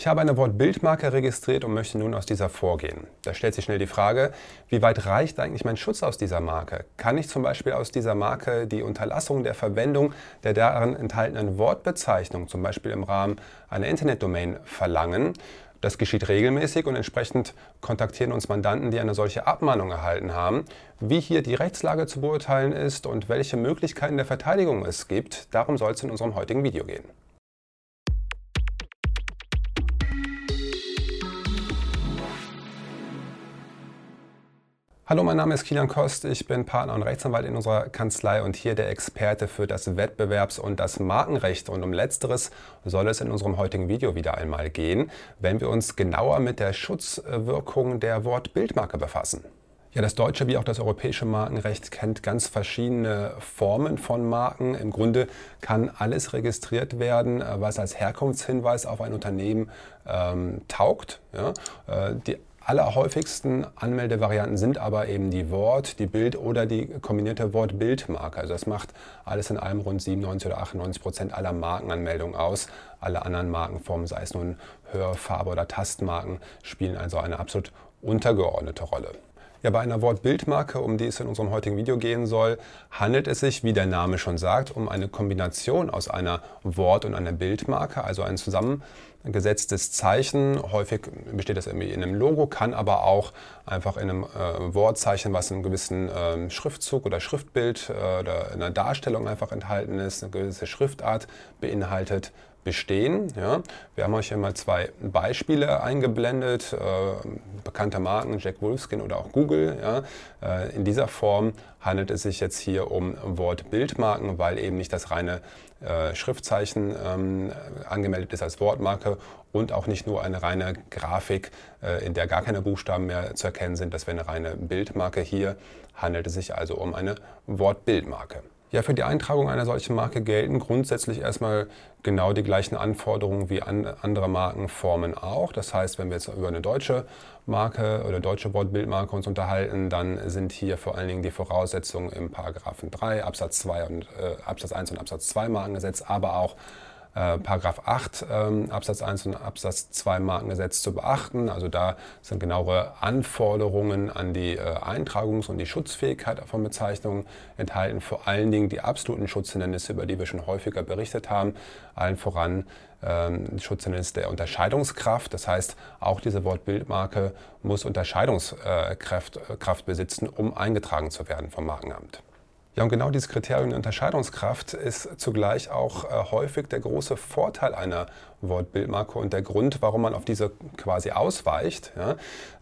Ich habe eine Wortbildmarke registriert und möchte nun aus dieser vorgehen. Da stellt sich schnell die Frage, wie weit reicht eigentlich mein Schutz aus dieser Marke? Kann ich zum Beispiel aus dieser Marke die Unterlassung der Verwendung der darin enthaltenen Wortbezeichnung, zum Beispiel im Rahmen einer Internetdomain, verlangen? Das geschieht regelmäßig und entsprechend kontaktieren uns Mandanten, die eine solche Abmahnung erhalten haben. Wie hier die Rechtslage zu beurteilen ist und welche Möglichkeiten der Verteidigung es gibt, darum soll es in unserem heutigen Video gehen. Hallo, mein Name ist Kilian Kost, ich bin Partner und Rechtsanwalt in unserer Kanzlei und hier der Experte für das Wettbewerbs- und das Markenrecht. Und um letzteres soll es in unserem heutigen Video wieder einmal gehen, wenn wir uns genauer mit der Schutzwirkung der Wortbildmarke befassen. Ja, das deutsche wie auch das europäische Markenrecht kennt ganz verschiedene Formen von Marken. Im Grunde kann alles registriert werden, was als Herkunftshinweis auf ein Unternehmen ähm, taugt. Ja, äh, die allerhäufigsten Anmeldevarianten sind aber eben die Wort-, die Bild- oder die kombinierte Wort-Bild-Marke. Also das macht alles in allem rund 97 oder 98 Prozent aller Markenanmeldungen aus. Alle anderen Markenformen, sei es nun Hör-, Farbe- oder Tastmarken, spielen also eine absolut untergeordnete Rolle. Ja, bei einer Wort-Bild-Marke, um die es in unserem heutigen Video gehen soll, handelt es sich, wie der Name schon sagt, um eine Kombination aus einer Wort- und einer Bildmarke, also ein zusammengesetztes Zeichen. Häufig besteht das irgendwie in einem Logo, kann aber auch einfach in einem äh, Wortzeichen, was in einem gewissen äh, Schriftzug oder Schriftbild äh, oder in einer Darstellung einfach enthalten ist, eine gewisse Schriftart beinhaltet, bestehen. Ja. Wir haben euch hier mal zwei Beispiele eingeblendet, äh, bekannter Marken, Jack Wolfskin oder auch Google. Ja. Äh, in dieser Form handelt es sich jetzt hier um Wort-Bildmarken, weil eben nicht das reine äh, Schriftzeichen ähm, angemeldet ist als Wortmarke und auch nicht nur eine reine Grafik, äh, in der gar keine Buchstaben mehr zu erkennen sind. Das wäre eine reine Bildmarke. Hier handelt es sich also um eine Wort-Bildmarke. Ja, für die Eintragung einer solchen Marke gelten grundsätzlich erstmal genau die gleichen Anforderungen wie an andere Markenformen auch. Das heißt, wenn wir jetzt über eine deutsche Marke oder deutsche Wortbildmarke uns unterhalten, dann sind hier vor allen Dingen die Voraussetzungen im Paragraphen 3 Absatz 2 und äh, Absatz 1 und Absatz 2 Markengesetz, aber auch äh, Paragraph 8 ähm, Absatz 1 und Absatz 2 Markengesetz zu beachten. Also da sind genauere Anforderungen an die äh, Eintragungs- und die Schutzfähigkeit von Bezeichnungen enthalten. Vor allen Dingen die absoluten Schutzhindernisse, über die wir schon häufiger berichtet haben. Allen voran ähm, Schutzhindernis der Unterscheidungskraft. Das heißt, auch diese Wortbildmarke muss Unterscheidungskraft äh, besitzen, um eingetragen zu werden vom Markenamt. Ja, und genau dieses Kriterium der Unterscheidungskraft ist zugleich auch äh, häufig der große Vorteil einer Wortbildmarke und der Grund, warum man auf diese quasi ausweicht. Ja.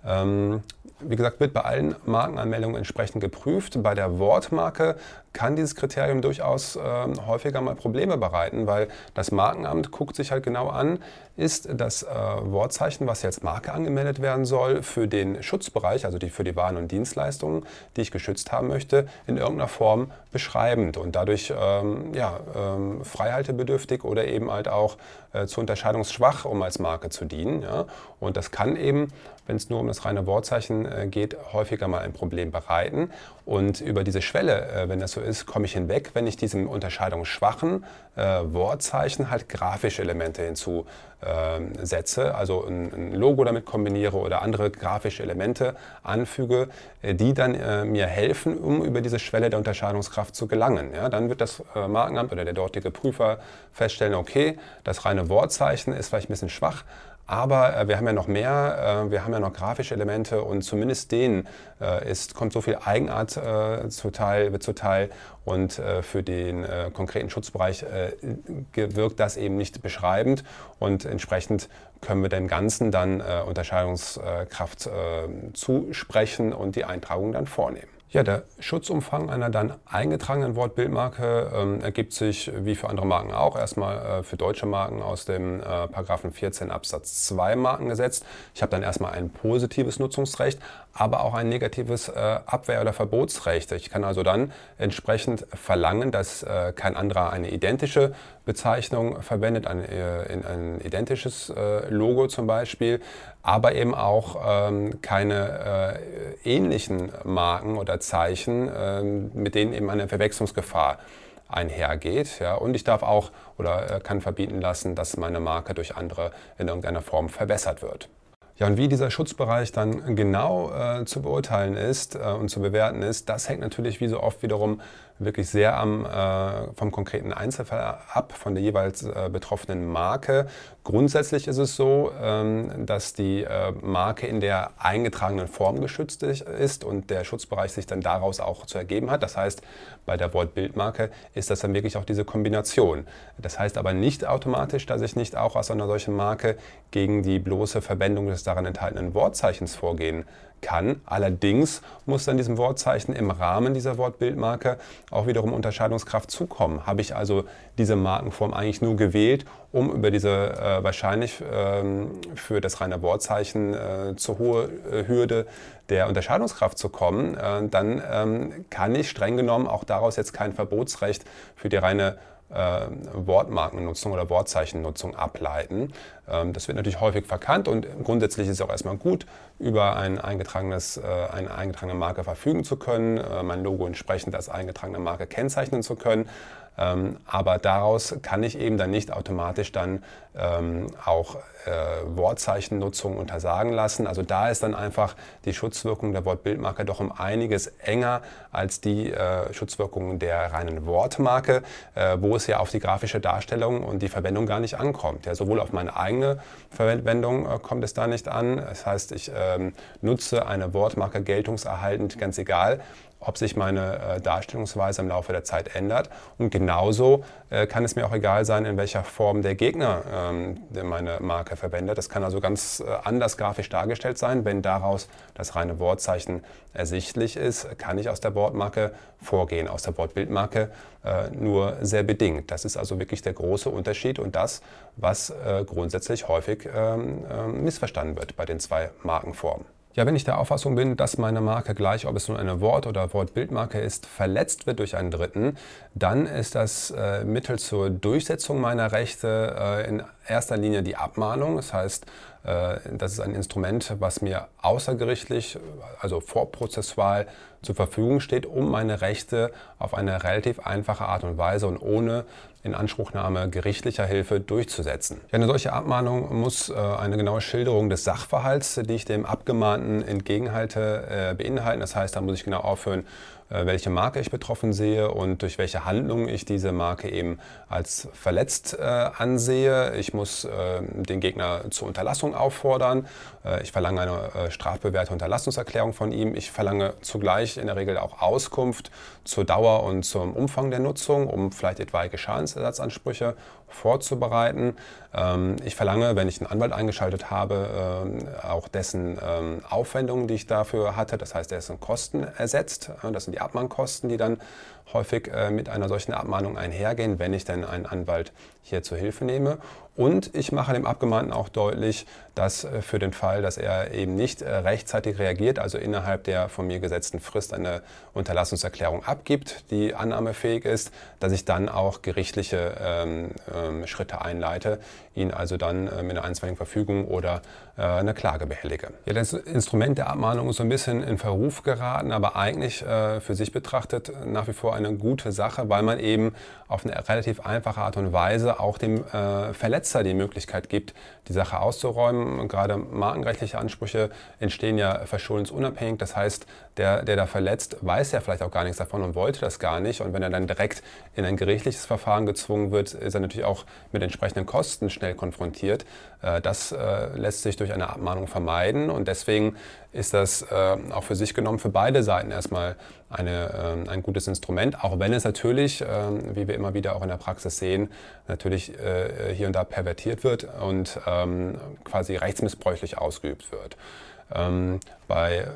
Ähm, wie gesagt, wird bei allen Markenanmeldungen entsprechend geprüft. Bei der Wortmarke kann dieses Kriterium durchaus äh, häufiger mal Probleme bereiten, weil das Markenamt guckt sich halt genau an, ist das äh, Wortzeichen, was jetzt Marke angemeldet werden soll, für den Schutzbereich, also die, für die Waren und Dienstleistungen, die ich geschützt haben möchte, in irgendeiner Form beschreibend und dadurch ähm, ja, ähm, freihaltebedürftig oder eben halt auch äh, zu unterscheidungsschwach, um als Marke zu dienen. Ja? Und das kann eben, wenn es nur um das reine Wortzeichen äh, geht, häufiger mal ein Problem bereiten. Und über diese Schwelle, äh, wenn das so ist, komme ich hinweg, wenn ich diesem unterscheidungsschwachen äh, Wortzeichen halt grafische Elemente hinzusetze, ähm, also ein, ein, Logo damit kombiniere oder andere grafische Elemente anfüge, äh, die dann äh, mir helfen, um über diese Schwelle der Unterscheidungskraft zu gelangen. Ja? Dann wird das äh, Markenamt oder der dortige Prüfer feststellen, okay, das reine Wortzeichen ist vielleicht ein bisschen schwach, aber äh, wir haben ja noch mehr, äh, wir haben ja noch grafische Elemente und zumindest denen ist, kommt so viel Eigenart äh, zuteil, wird zuteil und äh, für den äh, konkreten Schutzbereich wirkt das eben nicht beschreibend und entsprechend können wir dem Ganzen dann Unterscheidungskraft zusprechen und die Eintragung dann vornehmen. Ja, der Schutzumfang einer dann eingetragenen Wortbildmarke ähm, ergibt sich wie für andere Marken auch erstmal äh, für deutsche Marken aus dem äh, Paragraphen 14 Absatz 2 Markengesetz. Ich habe dann erstmal ein positives Nutzungsrecht, aber auch ein negatives äh, Abwehr- oder Verbotsrecht. Ich kann also dann entsprechend verlangen, dass äh, kein anderer eine identische Bezeichnung verwendet, ein, äh, ein identisches äh, Logo zum Beispiel, aber eben auch ähm, keine ähnlichen Marken oder Zeichen, ähm, mit denen eben eine Verwechslungsgefahr einhergeht. Ja, und ich darf auch oder äh, kann verbieten lassen, dass meine Marke durch andere in irgendeiner Form verbessert wird. Ja, und wie dieser Schutzbereich dann genau äh, zu beurteilen ist äh, und zu bewerten ist, das hängt natürlich wie so oft wiederum wirklich sehr am, äh, vom konkreten Einzelfall ab, von der jeweils äh, betroffenen Marke. Grundsätzlich ist es so, ähm, dass die äh, Marke in der eingetragenen Form geschützt ist und der Schutzbereich sich dann daraus auch zu ergeben hat. Das heißt, bei der Wortbildmarke ist das dann wirklich auch diese Kombination. Das heißt aber nicht automatisch, dass ich nicht auch aus einer solchen Marke gegen die bloße Verwendung des darin enthaltenen Wortzeichens vorgehen kann. Allerdings muss dann diesem Wortzeichen im Rahmen dieser Wortbildmarke auch wiederum Unterscheidungskraft zukommen. Habe ich also diese Markenform eigentlich nur gewählt, um über diese äh, wahrscheinlich ähm, für das reine Wortzeichen äh, zu hohe äh, Hürde der Unterscheidungskraft zu kommen, äh, dann ähm, kann ich streng genommen auch daraus jetzt kein Verbotsrecht für die reine äh, Wortmarkennutzung oder Wortzeichennutzung ableiten. Ähm, das wird natürlich häufig verkannt und grundsätzlich ist es auch erstmal gut, über ein eingetragenes, äh, eine eingetragene Marke verfügen zu können, äh, mein Logo entsprechend als eingetragene Marke kennzeichnen zu können. Ähm, aber daraus kann ich eben dann nicht automatisch dann ähm, auch äh, Wortzeichennutzung untersagen lassen. Also da ist dann einfach die Schutzwirkung der Wortbildmarke doch um einiges enger als die äh, Schutzwirkung der reinen Wortmarke, äh, wo es ja auf die grafische Darstellung und die Verwendung gar nicht ankommt. Ja, sowohl auf meine eigene Verwendung kommt es da nicht an. Das heißt, ich ähm, nutze eine Wortmarke geltungserhaltend, ganz egal, ob sich meine äh, Darstellungsweise im Laufe der Zeit ändert. Und genauso äh, kann es mir auch egal sein, in welcher Form der Gegner ähm, meine Marke verwendet. Das kann also ganz äh, anders grafisch dargestellt sein. Wenn daraus das reine Wortzeichen ersichtlich ist, kann ich aus der Wortmarke vorgehen, aus der Wortbildmarke äh, nur sehr bedingt. Das ist also wirklich der große Unterschied und das, was äh, grundsätzlich häufig ähm, ähm, missverstanden wird bei den zwei Markenformen. Ja, wenn ich der Auffassung bin, dass meine Marke gleich, ob es nun eine Wort- oder Wortbildmarke ist, verletzt wird durch einen Dritten, dann ist das äh, Mittel zur Durchsetzung meiner Rechte äh, in erster Linie die Abmahnung. Das heißt, äh, das ist ein Instrument, was mir außergerichtlich, also vorprozessual zur Verfügung steht, um meine Rechte auf eine relativ einfache Art und Weise und ohne Inanspruchnahme gerichtlicher Hilfe durchzusetzen. Eine solche Abmahnung muss äh, eine genaue Schilderung des Sachverhalts, die ich dem Abgemahnten entgegenhalte, äh, beinhalten. Das heißt, da muss ich genau aufhören, welche Marke ich betroffen sehe und durch welche Handlung ich diese Marke eben als verletzt äh, ansehe. Ich muss äh, den Gegner zur Unterlassung auffordern. Äh, ich verlange eine äh, strafbewährte Unterlassungserklärung von ihm. Ich verlange zugleich in der Regel auch Auskunft zur Dauer und zum Umfang der Nutzung, um vielleicht etwaige Schadensersatzansprüche vorzubereiten. Ähm, ich verlange, wenn ich einen Anwalt eingeschaltet habe, ähm, auch dessen ähm, Aufwendungen, die ich dafür hatte. Das heißt, in Kosten ersetzt. Das sind die Abmahnkosten, die dann häufig äh, mit einer solchen Abmahnung einhergehen, wenn ich denn einen Anwalt hier zur Hilfe nehme. Und ich mache dem Abgemahnten auch deutlich, dass äh, für den Fall, dass er eben nicht äh, rechtzeitig reagiert, also innerhalb der von mir gesetzten Frist eine Unterlassungserklärung abgibt, die annahmefähig ist, dass ich dann auch gerichtliche ähm, ähm, Schritte einleite, ihn also dann äh, mit einer einstweiligen Verfügung oder äh, einer Klage behellige. Ja, das Instrument der Abmahnung ist so ein bisschen in Verruf geraten, aber eigentlich für sich betrachtet nach wie vor eine gute Sache, weil man eben auf eine relativ einfache Art und Weise auch dem äh, Verletzer die Möglichkeit gibt, die Sache auszuräumen. Gerade markenrechtliche Ansprüche entstehen ja verschuldensunabhängig. Das heißt, der, der da verletzt, weiß ja vielleicht auch gar nichts davon und wollte das gar nicht. Und wenn er dann direkt in ein gerichtliches Verfahren gezwungen wird, ist er natürlich auch mit entsprechenden Kosten schnell konfrontiert. Äh, das äh, lässt sich durch eine Abmahnung vermeiden und deswegen ist das äh, auch für sich genommen für beide Seiten erstmal eine, ein gutes Instrument, auch wenn es natürlich, wie wir immer wieder auch in der Praxis sehen, natürlich hier und da pervertiert wird und ähm, quasi rechtsmissbräuchlich ausgeübt wird. Ähm, bei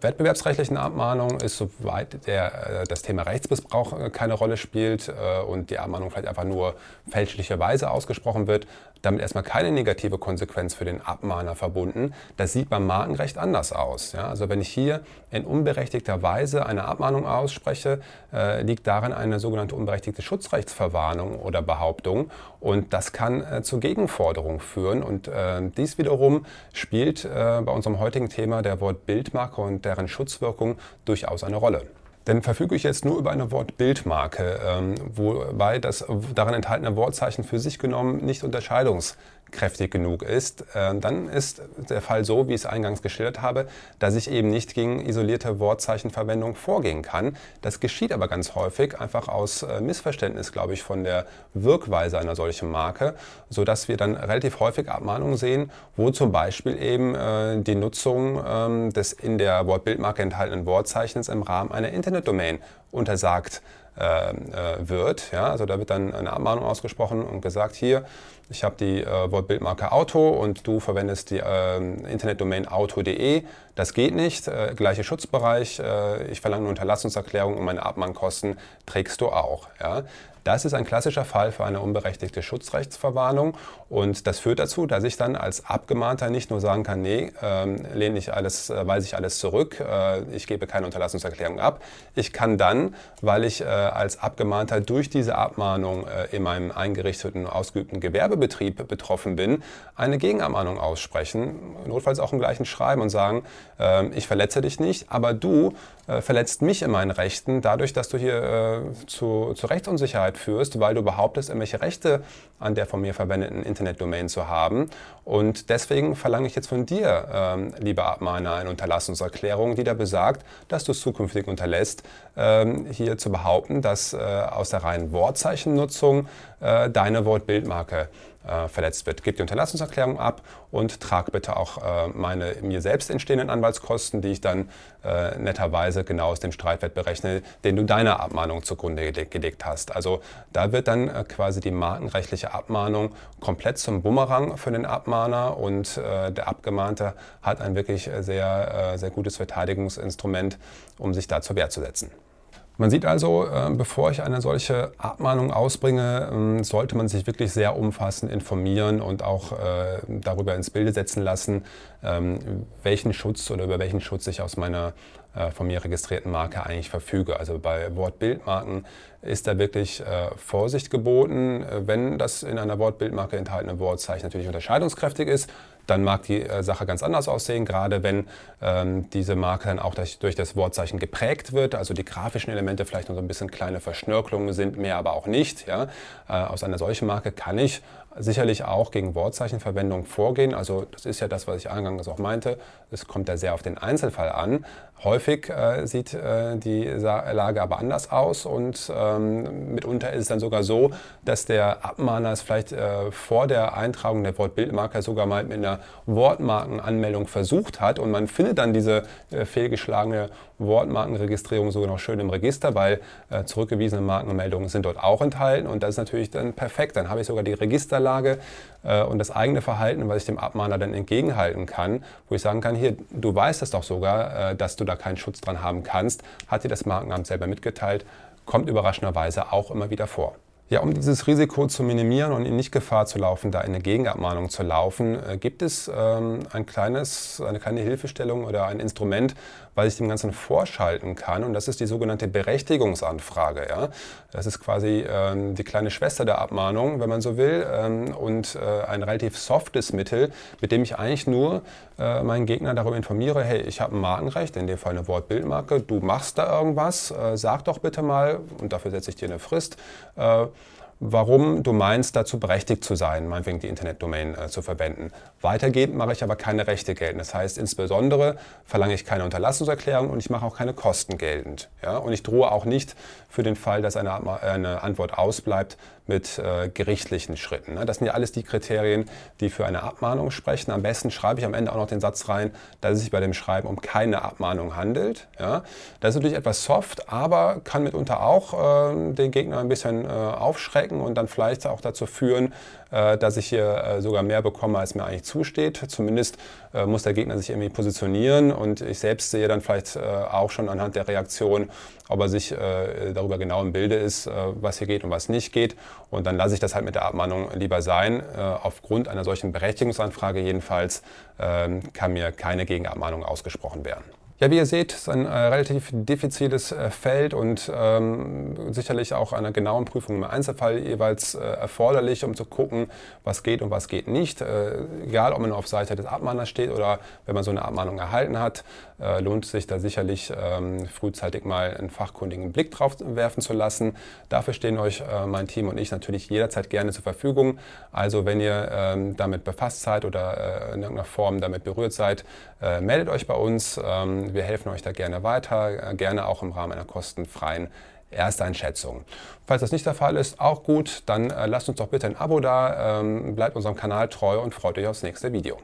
wettbewerbsrechtlichen Abmahnungen ist, soweit der, äh, das Thema Rechtsmissbrauch äh, keine Rolle spielt äh, und die Abmahnung vielleicht einfach nur fälschlicherweise ausgesprochen wird, damit erstmal keine negative Konsequenz für den Abmahner verbunden. Das sieht beim Markenrecht anders aus. Ja? Also wenn ich hier in unberechtigter Weise eine Abmahnung ausspreche, äh, liegt darin eine sogenannte unberechtigte Schutzrechtsverwarnung oder Behauptung und das kann äh, zur Gegenforderung führen und äh, dies wiederum spielt bei unserem heutigen Thema der Wort Bildmarke und deren Schutzwirkung durchaus eine Rolle. Denn verfüge ich jetzt nur über eine Wortbildmarke, ähm, wobei das darin enthaltene Wortzeichen für sich genommen nicht unterscheidungs kräftig genug ist, äh, dann ist der Fall so, wie ich es eingangs geschildert habe, dass ich eben nicht gegen isolierte Wortzeichenverwendung vorgehen kann. Das geschieht aber ganz häufig einfach aus äh, Missverständnis, glaube ich, von der Wirkweise einer solchen Marke, sodass wir dann relativ häufig Abmahnungen sehen, wo zum Beispiel eben äh, die Nutzung ähm, des in der Wortbildmarke enthaltenen Wortzeichens im Rahmen einer Internetdomain untersagt wird. Ja, also da wird dann eine Abmahnung ausgesprochen und gesagt, hier, ich habe die äh, Wortbildmarke Auto und du verwendest die äh, Internetdomain auto.de. Das geht nicht. Äh, gleicher Schutzbereich. Äh, ich verlange eine Unterlassungserklärung und meine Abmahnkosten trägst du auch. Ja? Das ist ein klassischer Fall für eine unberechtigte Schutzrechtsverwarnung und das führt dazu, dass ich dann als Abgemahnter nicht nur sagen kann, nee, ähm, lehne ich alles, äh, weise ich alles zurück, äh, ich gebe keine Unterlassungserklärung ab. Ich kann dann, weil ich als Abgemahnter durch diese Abmahnung in meinem eingerichteten, ausgeübten Gewerbebetrieb betroffen bin, eine Gegenabmahnung aussprechen, notfalls auch im gleichen Schreiben und sagen, ähm, ich verletze dich nicht, aber du äh, verletzt mich in meinen Rechten dadurch, dass du hier äh, zu, zu Rechtsunsicherheit führst, weil du behauptest, irgendwelche Rechte an der von mir verwendeten Internetdomain zu haben. Und deswegen verlange ich jetzt von dir, ähm, lieber Abmahner, eine Unterlassungserklärung, die da besagt, dass du es zukünftig unterlässt, ähm, hier zu behaupten, dass äh, aus der reinen Wortzeichennutzung äh, deine Wortbildmarke äh, verletzt wird. Gib die Unterlassungserklärung ab und trag bitte auch äh, meine mir selbst entstehenden Anwaltskosten, die ich dann äh, netterweise genau aus dem Streitwert berechne, den du deiner Abmahnung zugrunde gelegt hast. Also da wird dann äh, quasi die markenrechtliche Abmahnung komplett zum Bumerang für den Abmahner und äh, der Abgemahnte hat ein wirklich sehr, äh, sehr gutes Verteidigungsinstrument, um sich da zur Wehr zu setzen. Man sieht also, äh, bevor ich eine solche Abmahnung ausbringe, ähm, sollte man sich wirklich sehr umfassend informieren und auch äh, darüber ins Bilde setzen lassen, ähm, welchen Schutz oder über welchen Schutz ich aus meiner äh, von mir registrierten Marke eigentlich verfüge. Also bei Wortbildmarken ist da wirklich Vorsicht geboten. Wenn das in einer Wortbildmarke enthaltene Wortzeichen natürlich unterscheidungskräftig ist, dann mag die äh, Sache ganz anders aussehen, gerade wenn ähm, diese Marke dann auch durch, durch, das Wortzeichen geprägt wird, also die grafischen Elemente vielleicht noch so ein bisschen kleine Verschnörkelungen sind, mehr aber auch nicht. Ja? Äh, aus einer solchen Marke kann ich sicherlich auch gegen Wortzeichenverwendung vorgehen. Also das ist ja das, was ich eingangs auch meinte. Es kommt ja sehr auf den Einzelfall an. Häufig äh, sieht äh, die Lage aber anders aus und ähm, mitunter ist es dann sogar so, dass der Abmahner es vielleicht äh, vor der Eintragung der Wortbildmarke sogar mal mit einer Wortmarkenanmeldung versucht hat und man findet dann diese äh, fehlgeschlagene Wortmarkenregistrierung sogar noch schön im Register, weil äh, zurückgewiesene Markenmeldungen sind dort auch enthalten und das ist natürlich dann perfekt. Dann habe ich sogar die Register Registerlage äh, und das eigene Verhalten, was ich dem Abmahner dann entgegenhalten kann, wo ich sagen kann, hier, du weißt es doch sogar, äh, dass du da keinen Schutz dran haben kannst, hat dir das Markenamt selber mitgeteilt, kommt überraschenderweise auch immer wieder vor. Ja, um dieses Risiko zu minimieren und in nicht Gefahr zu laufen, da eine Gegenabmahnung zu laufen, äh, gibt es ähm, ein kleines, eine kleine Hilfestellung oder ein Instrument, was ich dem Ganzen vorschalten kann. Und das ist die sogenannte Berechtigungsanfrage. Ja? Das ist quasi ähm, die kleine Schwester der Abmahnung, wenn man so will, ähm, und äh, ein relativ softes Mittel, mit dem ich eigentlich nur äh, meinen Gegner darüber informiere, hey, ich habe ein Markenrecht, in dem Fall eine Wortbildmarke, du machst da irgendwas, äh, sag doch bitte mal, und dafür setze ich dir eine Frist, äh, warum du meinst, dazu berechtigt zu sein, meinetwegen die Internetdomain äh, zu verwenden. Weitergehend mache ich aber keine Rechte geltend. Das heißt, insbesondere verlange ich keine Unterlassungserklärung und ich mache auch keine Kosten geltend. Ja? Und ich drohe auch nicht für den Fall, dass eine, eine Antwort ausbleibt, mit äh, gerichtlichen Schritten. Ne? Das sind ja alles die Kriterien, die für eine Abmahnung sprechen. Am besten schreibe ich am Ende auch noch den Satz rein, dass es sich bei dem Schreiben um keine Abmahnung handelt. Ja? Das ist natürlich etwas soft, aber kann mitunter auch äh, den Gegner ein bisschen äh, aufschrecken und dann vielleicht auch dazu führen, dass ich hier äh, sogar mehr bekomme, als mir eigentlich zusteht. Zumindest äh, muss der Gegner sich irgendwie positionieren und ich selbst sehe dann vielleicht auch schon anhand der Reaktion, ob er sich darüber genau im Bilde ist, was hier geht und was nicht geht. Und dann lasse ich das halt mit der Abmahnung lieber sein. Aufgrund einer solchen Berechtigungsanfrage jedenfalls ähm, kann mir keine Gegenabmahnung ausgesprochen werden. Ja, wie ihr seht, ist ein äh, relativ diffiziles äh, Feld und ähm, sicherlich auch einer genauen Prüfung im Einzelfall jeweils äh, erforderlich, um zu gucken, was geht und was geht nicht. Äh, egal, ob man auf Seite des Abmahners steht oder wenn man so eine Abmahnung erhalten hat, äh, lohnt sich da sicherlich ähm, frühzeitig mal einen fachkundigen Blick drauf werfen zu lassen. Dafür stehen euch äh, mein Team und ich natürlich jederzeit gerne zur Verfügung. Also wenn ihr ähm, damit befasst seid oder in irgendeiner Form damit berührt seid, meldet euch bei uns. Ähm, wir helfen euch da gerne weiter, äh, gerne auch im Rahmen einer kostenfreien Ersteinschätzung. Falls das nicht der Fall ist, auch gut, dann äh, lasst uns doch bitte ein Abo da, ähm, bleibt unserem Kanal treu und freut euch aufs nächste Video.